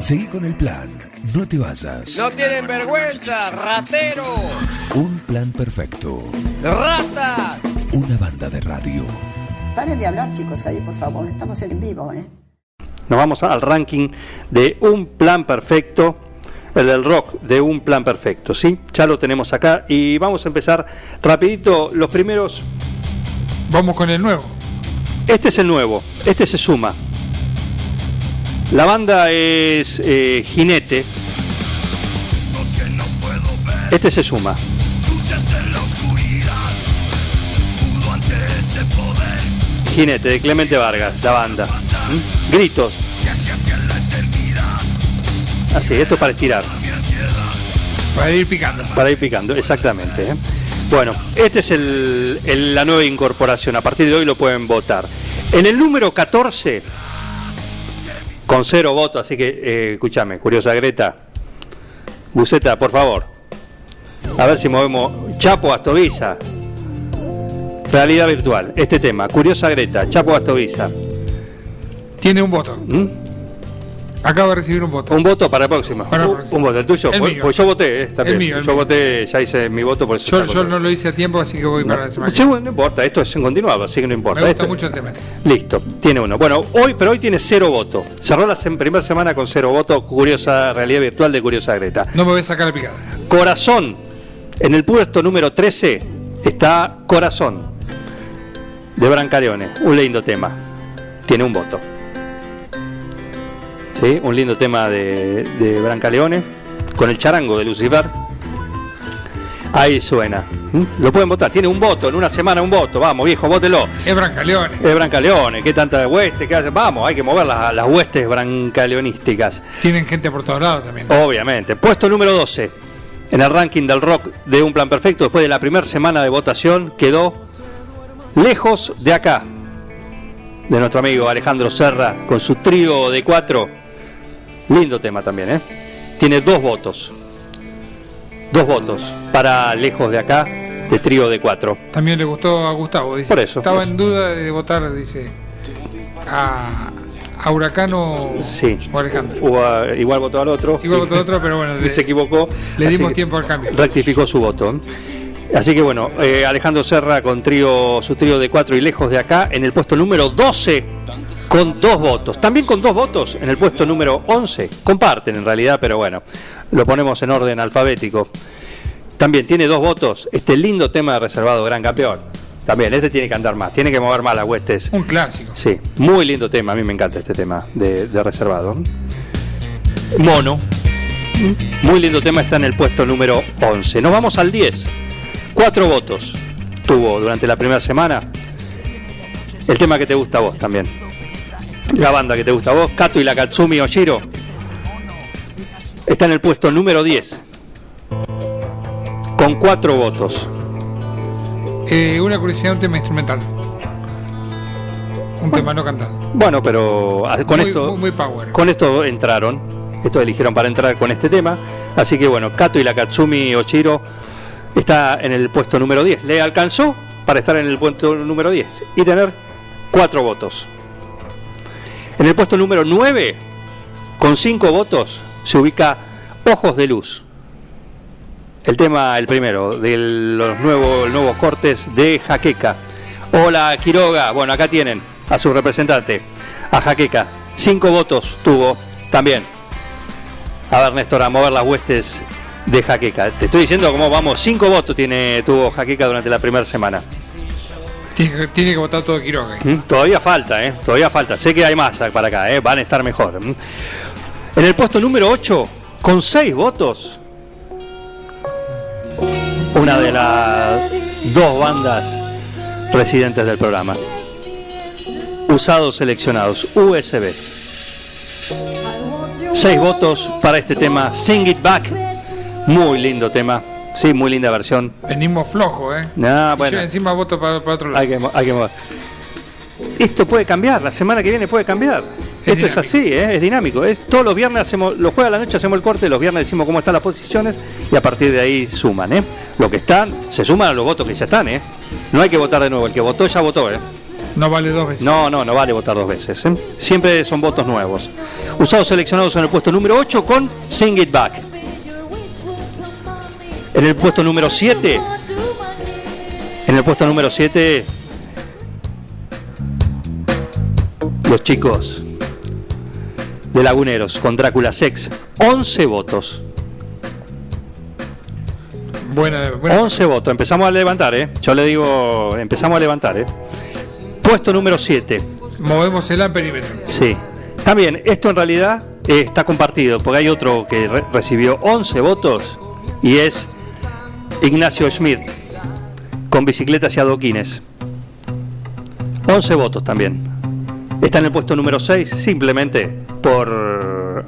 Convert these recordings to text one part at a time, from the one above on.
Seguí con el plan. No te vayas. No tienen vergüenza, ratero. Un plan perfecto. Rata. Una banda de radio. Paren de hablar, chicos, ahí, por favor. Estamos en vivo, ¿eh? Nos vamos al ranking de un plan perfecto, el del rock de un plan perfecto, ¿sí? Ya lo tenemos acá y vamos a empezar rapidito los primeros. Vamos con el nuevo. Este es el nuevo, este se suma. La banda es eh, Jinete. Este se suma. Jinete de Clemente Vargas, la banda. ¿Mm? Gritos. Así, esto es para estirar. Para ir picando. Para ir picando, exactamente. ¿eh? Bueno, esta es el- el- la nueva incorporación. A partir de hoy lo pueden votar. En el número 14, con cero votos, así que eh, escúchame, curiosa Greta. Buceta, por favor. A ver si movemos. Chapo Astoviza. Realidad virtual. Este tema. Curiosa Greta. Chapo Astoviza. Tiene un voto. ¿Mm? Acaba de recibir un voto. Un voto para. Para la Un- voto. ¿El tuyo? El pues, pues yo voté, eh, también. El mío, el yo mío. voté, ya hice mi voto, por eso Yo, yo no lo hice a tiempo, así que voy para la semana. Sí, bueno, no importa, esto es en continuado, así que no importa. Me gusta Esto- mucho el tema. este. Listo, tiene uno. Bueno, hoy, pero hoy tiene cero votos. Cerró la sem- primera semana con cero votos. Curiosa realidad virtual de Curiosa Greta. No me voy a sacar la picada. Corazón. En el puesto número 13 está Corazón de Brancaleone. Un lindo tema. Tiene un voto. ¿Sí? Un lindo tema de, de Brancaleone con el charango de Lucifer. Ahí suena. ¿Mm? Lo pueden votar. Tiene un voto. En una semana un voto. Vamos, viejo, vótelo. Es Brancaleone. Es Brancaleone. ¿Qué tanta hueste? ¿Qué hace? Vamos, hay que mover las, las huestes brancaleonísticas. Tienen gente por todos lados también. Obviamente. Puesto número 12 en el ranking del rock de Un Plan Perfecto, después de la primera semana de votación, quedó lejos de acá, de nuestro amigo Alejandro Serra, con su trío de cuatro. Lindo tema también, ¿eh? Tiene dos votos. Dos votos para lejos de acá, de trío de cuatro. También le gustó a Gustavo. Dice. Por eso, Estaba por eso. en duda de votar, dice, a, a Huracano Sí. o Alejandro. Hubo, ah, igual votó al otro. Igual votó otro, pero bueno, le- se equivocó. le dimos tiempo al cambio. Rectificó su voto. Así que bueno, eh, Alejandro Serra con trío, su trío de cuatro y lejos de acá, en el puesto número 12, con dos votos. También con dos votos en el puesto número 11. Comparten en realidad, pero bueno, lo ponemos en orden alfabético. También tiene dos votos este lindo tema de reservado Gran Campeón. También, este tiene que andar más, tiene que mover más las huestes. Un clásico. Sí, muy lindo tema, a mí me encanta este tema de, de reservado. Mono, muy lindo tema, está en el puesto número 11. Nos vamos al 10. Cuatro votos tuvo durante la primera semana. El tema que te gusta a vos también. La banda que te gusta a vos, Kato y la Katsumi Oshiro. Está en el puesto número 10. Con cuatro votos. Eh, una curiosidad, un tema instrumental. Un tema no cantado. Bueno, pero ah, con Muy- esto. muy- muy power. Con esto entraron. Esto eligieron para entrar con este tema. Así que bueno, Kato y la Katsumi Oshiro está en el puesto número 10. Le alcanzó para estar en el puesto número 10 y tener cuatro votos. En el puesto número 9, con cinco votos, se ubica Ojos de Luz. El tema, el primero, de los nuevos, nuevos cortes de Jaqueca. Hola, Quiroga. Bueno, acá tienen a su representante, a Jaqueca. Cinco votos tuvo también. A ver, Néstor, a mover las huestes de Jaqueca. Te estoy diciendo cómo vamos. Cinco votos tiene, tuvo Jaqueca durante la primera semana. Tiene, que- votar todo Quiroga. ¿Mm? Todavía falta, ¿eh? Todavía falta. Sé que hay más para acá, ¿eh? Van a estar mejor. ¿Mm? En el puesto número 8, con seis votos, una de las dos bandas residentes del programa. Usados seleccionados, USB. Seis votos para este tema, Sing It Back. Muy lindo tema. Sí, muy linda versión. Venimos flojo, ¿eh? Nah, Y bueno. Yo encima voto para, para otro lado. Hay que, hay que mover. Esto puede cambiar, la semana que viene puede cambiar. Esto es así, ¿eh? es dinámico. Es, todos los viernes hacemos, los jueves a la noche hacemos el corte, los viernes decimos cómo están las posiciones y a partir de ahí suman. ¿eh? Los que están, se suman a los votos que ya están. ¿eh? No hay que votar de nuevo, el que votó ya votó. ¿eh? No vale dos veces. No, no, no vale votar dos veces. ¿eh? Siempre son votos nuevos. Usados seleccionados en el puesto número 8 con Sing It Back. En el puesto número 7, en el puesto número 7, los chicos de Laguneros con Drácula Sex. 11 votos. Buena, buena. 11 votos. Empezamos a levantar, ¿eh? Yo le digo, empezamos a levantar, ¿eh? Puesto número 7. Movemos el amperímetro. Sí. También, esto en realidad eh, está compartido, porque hay otro que re- recibió 11 votos y es Ignacio Schmidt, con bicicletas y adoquines. 11 votos también. Está en el puesto número 6, simplemente por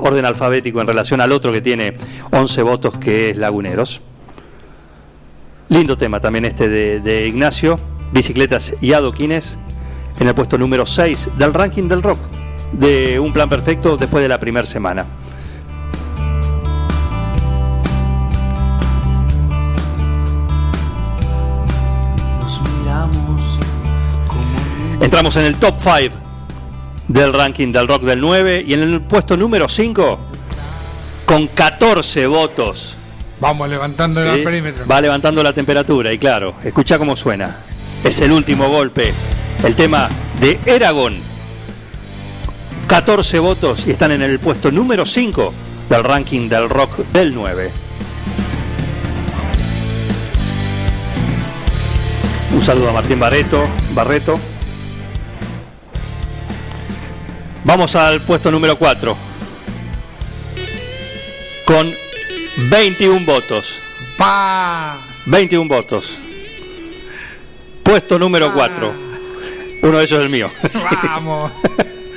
orden alfabético en relación al otro que tiene 11 votos, que es Laguneros. Lindo tema también este de, Ignacio, bicicletas y adoquines, en el puesto número 6 del ranking del rock, de Un Plan Perfecto después de la primera semana. Entramos en el top 5 del ranking del rock del 9 y en el puesto número 5, con 14 votos. Vamos levantando el ¿sí? amperímetro. Va levantando la temperatura y claro, escucha cómo suena. Es el último golpe, el tema de Eragon. 14 votos y están en el puesto número 5 del ranking del rock del 9. Un saludo a Martín Barreto, Barreto. Vamos al puesto número 4. Con 21 votos. ¡Pa! 21 votos. Puesto número 4. Uno de ellos es el mío. ¡Vamos!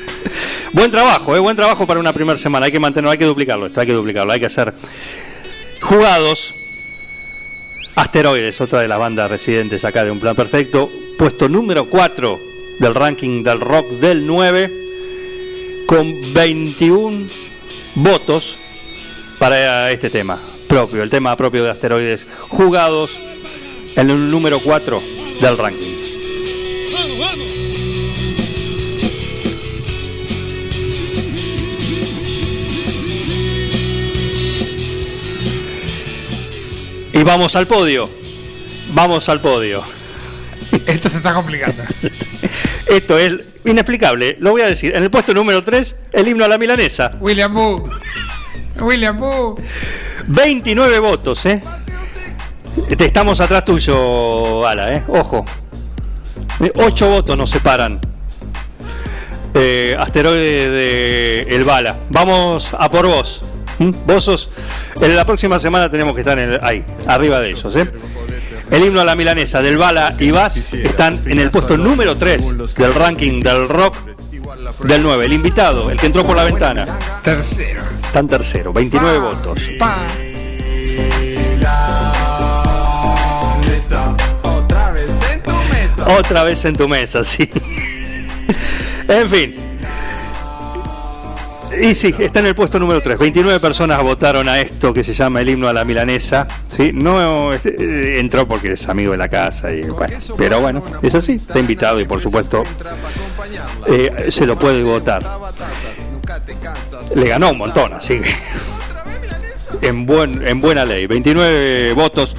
Buen trabajo, eh, buen trabajo para una primera semana. Hay que mantenerlo, hay que duplicarlo esto, hay que duplicarlo, hay que hacer jugados. Asteroides, otra de las bandas residentes acá de Un Plan Perfecto. Puesto número 4 del ranking del rock del 9. Con 21 votos para este tema propio, el tema propio de asteroides jugados en el número 4 del ranking. Y vamos al podio. Vamos al podio. Esto se está complicando. Esto es inexplicable. Lo voy a decir. En el puesto número 3, el himno a la milanesa. William Boo. William Boo. 29 votos, ¿eh? Te- Estamos atrás tuyo, Ala, ¿eh? Ojo. 8 votos nos separan. Eh, asteroide de El Bala. Vamos a por vos. ¿Mm? Vos sos. En la próxima semana tenemos que estar en el- ahí, arriba de ellos, ¿eh? El himno a la milanesa del Bala y Vaz están en el puesto número 3 del ranking del rock del 9. El invitado, el que entró por la ventana, Tercero. está en tercero, 29 votos. ¡Pa! otra vez en tu mesa. Otra vez en tu mesa, sí. en fin. Y sí, está en el puesto número 3. 29 personas votaron a esto que se llama el himno a la milanesa. ¿sí? No este, eh, entró porque es amigo de la casa. Y, bueno, pero bueno, es así. Está invitado y por supuesto eh, se lo puede votar. Le ganó un montón, así que en, buen, en buena ley. 29 votos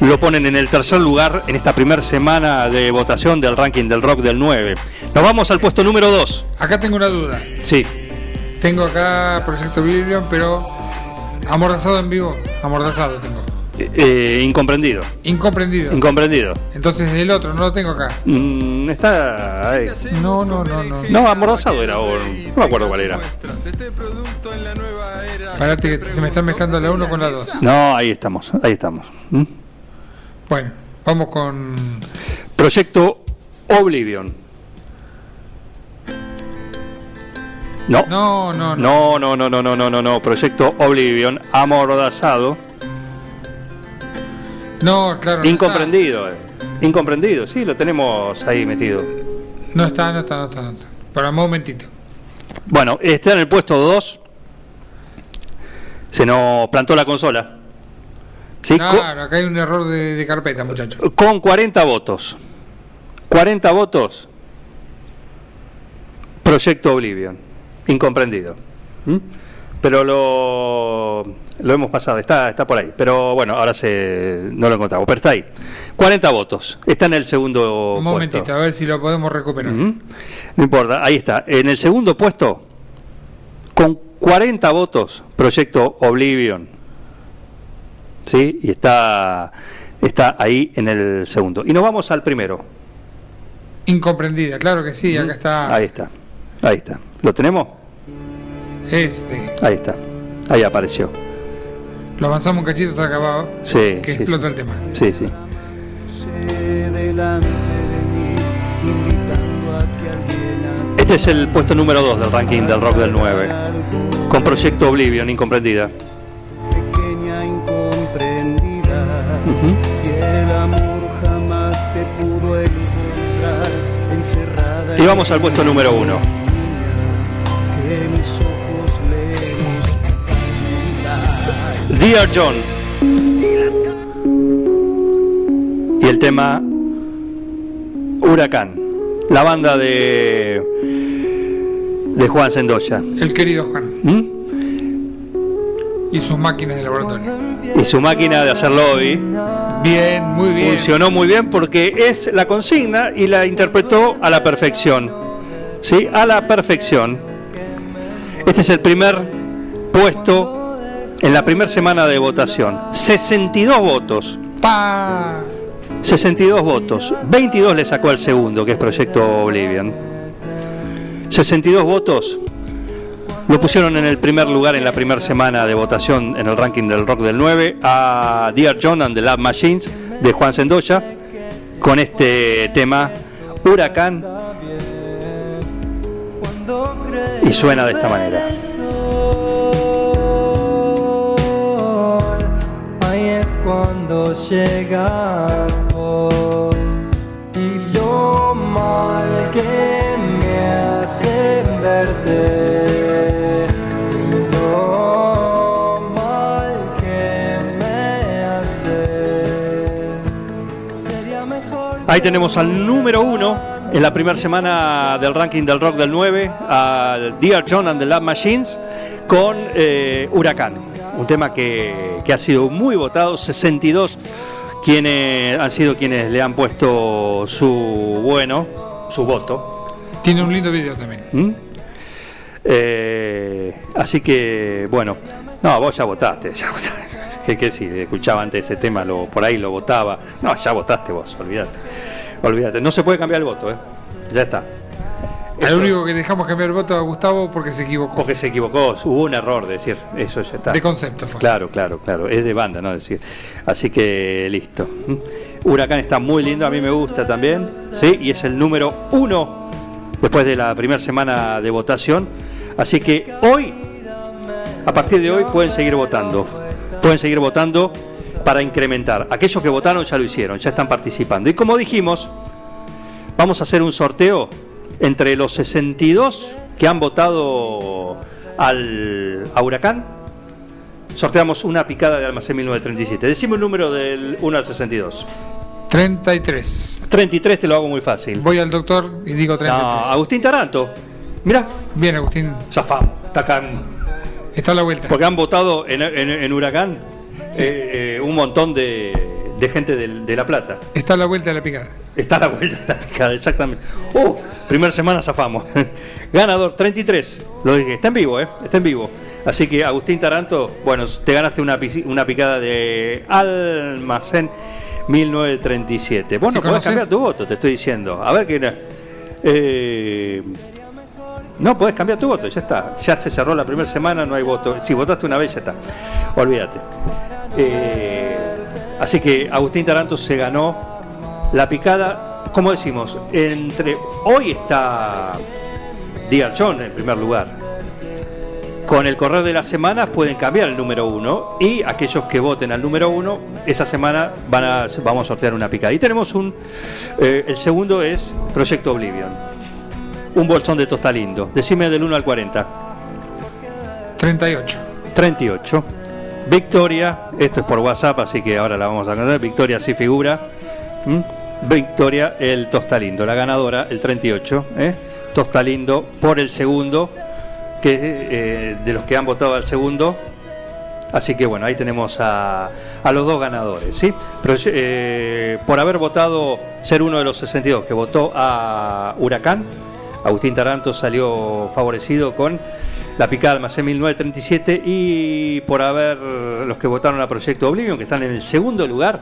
lo ponen en el tercer lugar en esta primera semana de votación del ranking del rock del 9. Nos vamos al puesto número 2. Acá tengo una duda. Sí, Tengo acá Proyecto Biblion, pero amordazado en vivo. Amordazado tengo. eh, incomprendido. Incomprendido. Incomprendido. Entonces el otro no lo tengo acá. Mm, está ahí. No, no, no, no. No, amordazado era, o no me acuerdo cuál era. Parate que se me están mezclando la 1 con la 2. No, ahí estamos, ahí estamos. ¿Mm? Bueno, vamos con. Proyecto Oblivion. No. No, no, no. No, no, no, no, no, no, no, no. Proyecto Oblivion, amordazado, No, claro. no incomprendido. eh. Incomprendido, sí, lo tenemos ahí metido. No está, no está, no está. No está. Para un momentito. Bueno, está en el puesto 2. Se nos plantó la consola. ¿Sí? Claro, acá hay un error de, de carpeta, muchacho. con 40 votos. 40 votos, Proyecto Oblivion, incomprendido. ¿Mm? Pero lo, lo hemos pasado, está, está por ahí. Pero bueno, ahora se, no lo encontramos, pero está ahí. 40 votos, está en el segundo Un puesto. momentito, a ver si lo podemos recuperar. Ujú. No importa, ahí está. En el segundo puesto, con 40 votos, Proyecto Oblivion. ¿Sí? Y está, está ahí en el segundo. Y nos vamos al primero. Incomprendida, claro que sí, acá está. Ahí está. Ahí está. ¿Lo tenemos? Este. Ahí está. Ahí apareció. Lo avanzamos un cachito hasta acabado. Sí, Que sí, explota sí. el tema. Sí, sí. Este es el puesto número 2 del ranking del rock del 9. Con Proyecto Oblivion, incomprendida. pequeña incomprendida y el amor jamás te pudo encontrar encerrada Y vamos al puesto número 1. Que mis ojos lejos Dear John. Y el tema Huracán. La banda de de Juan Sendoya. El querido Juan ¿Mm? y sus máquinas de laboratorio. Y su máquina de hacer lobby Bien, muy bien. funcionó muy bien porque es la consigna y la interpretó a la perfección. ¿Sí? A la perfección. Este es el primer puesto en la primera semana de votación. 62 votos. Pa. 62 votos. 22 le sacó al segundo, que es Proyecto Oblivion. 62 votos. Lo pusieron en el primer lugar en la primera semana de votación en el ranking del rock del 9 a Dear John and the Lab Machines de Juan Sendoya con este tema Huracán y suena de esta manera. Ahí es cuando llegas vos y lo mal que me hace verte, lo mal que me hace. Sería mejor. Ahí tenemos al número uno en la primera semana del ranking del rock del 9, a Dear John and the Lab Machines, con eh, Huracán. Un tema que, que ha sido muy votado, 62 quienes han sido quienes le han puesto su bueno, su voto. Tiene un lindo video también. ¿Mm? Eh, así que, bueno, no, vos ya votaste, ya votaste. Que, que si escuchaba antes ese tema, lo, por ahí lo votaba. No, ya votaste vos, olvídate. Olvídate, no se puede cambiar el voto, ¿eh? Ya está. Esto- único que dejamos cambiar el voto a Gustavo porque se equivocó. porque se equivocó, hubo un error de decir, eso ya está. De concepto fue. Claro, claro, claro, es de banda, ¿no? Decir. Así que listo. Huracán está muy lindo, a mí me gusta también, ¿sí? Y es el número uno después de la primera semana de votación. Así que hoy, a partir de hoy, pueden seguir votando. Pueden seguir votando para incrementar. Aquellos que votaron ya lo hicieron, ya están participando. Y como dijimos, vamos a hacer un sorteo entre los 62 que han votado al, a Huracán. Sorteamos una picada de Almacén 1937. Decime un número del 1 al 62. 33. 33 te lo hago muy fácil. Voy al doctor y digo 33. No, Agustín Taranto. Mirá, Bien, Agustín. zafamos. Está acá en- Está a la vuelta. porque han votado en, en- en Huracán eh, eh, un montón de, de gente de, La Plata. Está a la vuelta de la picada. Está a la vuelta de la picada, exactamente. ¡Uh! Primera semana zafamos. Ganador, 33. Lo dije, está en vivo, ¿eh? Está en vivo. Así que Agustín Taranto, bueno, te ganaste una, una picada de Almacén 1937. Bueno, Si podés cambiar tu voto, te estoy diciendo. A ver qué. Eh, no, podés cambiar tu voto, ya está. Ya se cerró la primera semana, no hay voto. Si votaste una vez, ya está. Olvídate. Eh, así que Agustín Taranto se ganó la picada, como decimos, entre. Hoy está John en primer lugar. Con el correr de las semanas pueden cambiar el número uno y aquellos que voten al número uno, esa semana van a, vamos a sortear una picada. Y tenemos un. eh, el segundo es Proyecto Oblivion. Un bolsón de tosta lindo. Decime del 1 al 40. 38. 38. Victoria, esto es por WhatsApp, así que ahora la vamos a contar. Victoria sí figura. ¿Mm? victoria el Tostalindo, la ganadora el 38, ¿eh? Tostalindo por el segundo, que eh, de los que han votado al segundo. Así que bueno, ahí tenemos a, los dos ganadores, ¿sí? Eh, por haber votado, ser uno de los 62 que votó a Huracán, Agustín Taranto salió favorecido con la picada Almacén 1937 y por haber los que votaron a Proyecto Oblivion, que están en el segundo lugar,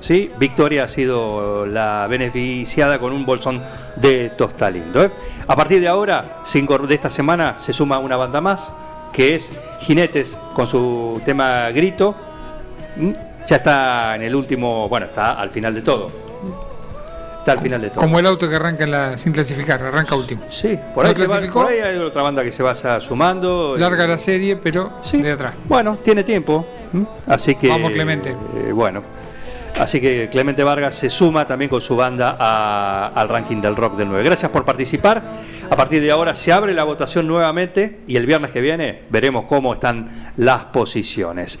¿sí? Victoria ha sido la beneficiada con un bolsón de Tostalindo. ¿eh? A partir de ahora, cinco de esta semana, se suma una banda más, que es Jinetes, con su tema Grito. ¿Mm? Ya está en el último, bueno, está al final de todo. Está al final de todo. Como el auto que arranca en la- sin clasificar, arranca último. Sí, por ¿No ahí, se va- clasificó? por ahí hay otra banda que se vaya sumando. Larga la serie, pero Sí. de atrás. Bueno, tiene tiempo. Así que. Vamos, Clemente. eh, bueno. Así que Clemente Vargas se suma también con su banda a- al ranking del rock del 9. Gracias por participar. A partir de ahora se abre la votación nuevamente y el viernes que viene veremos cómo están las posiciones.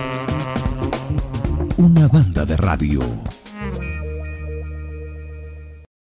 Una banda de radio.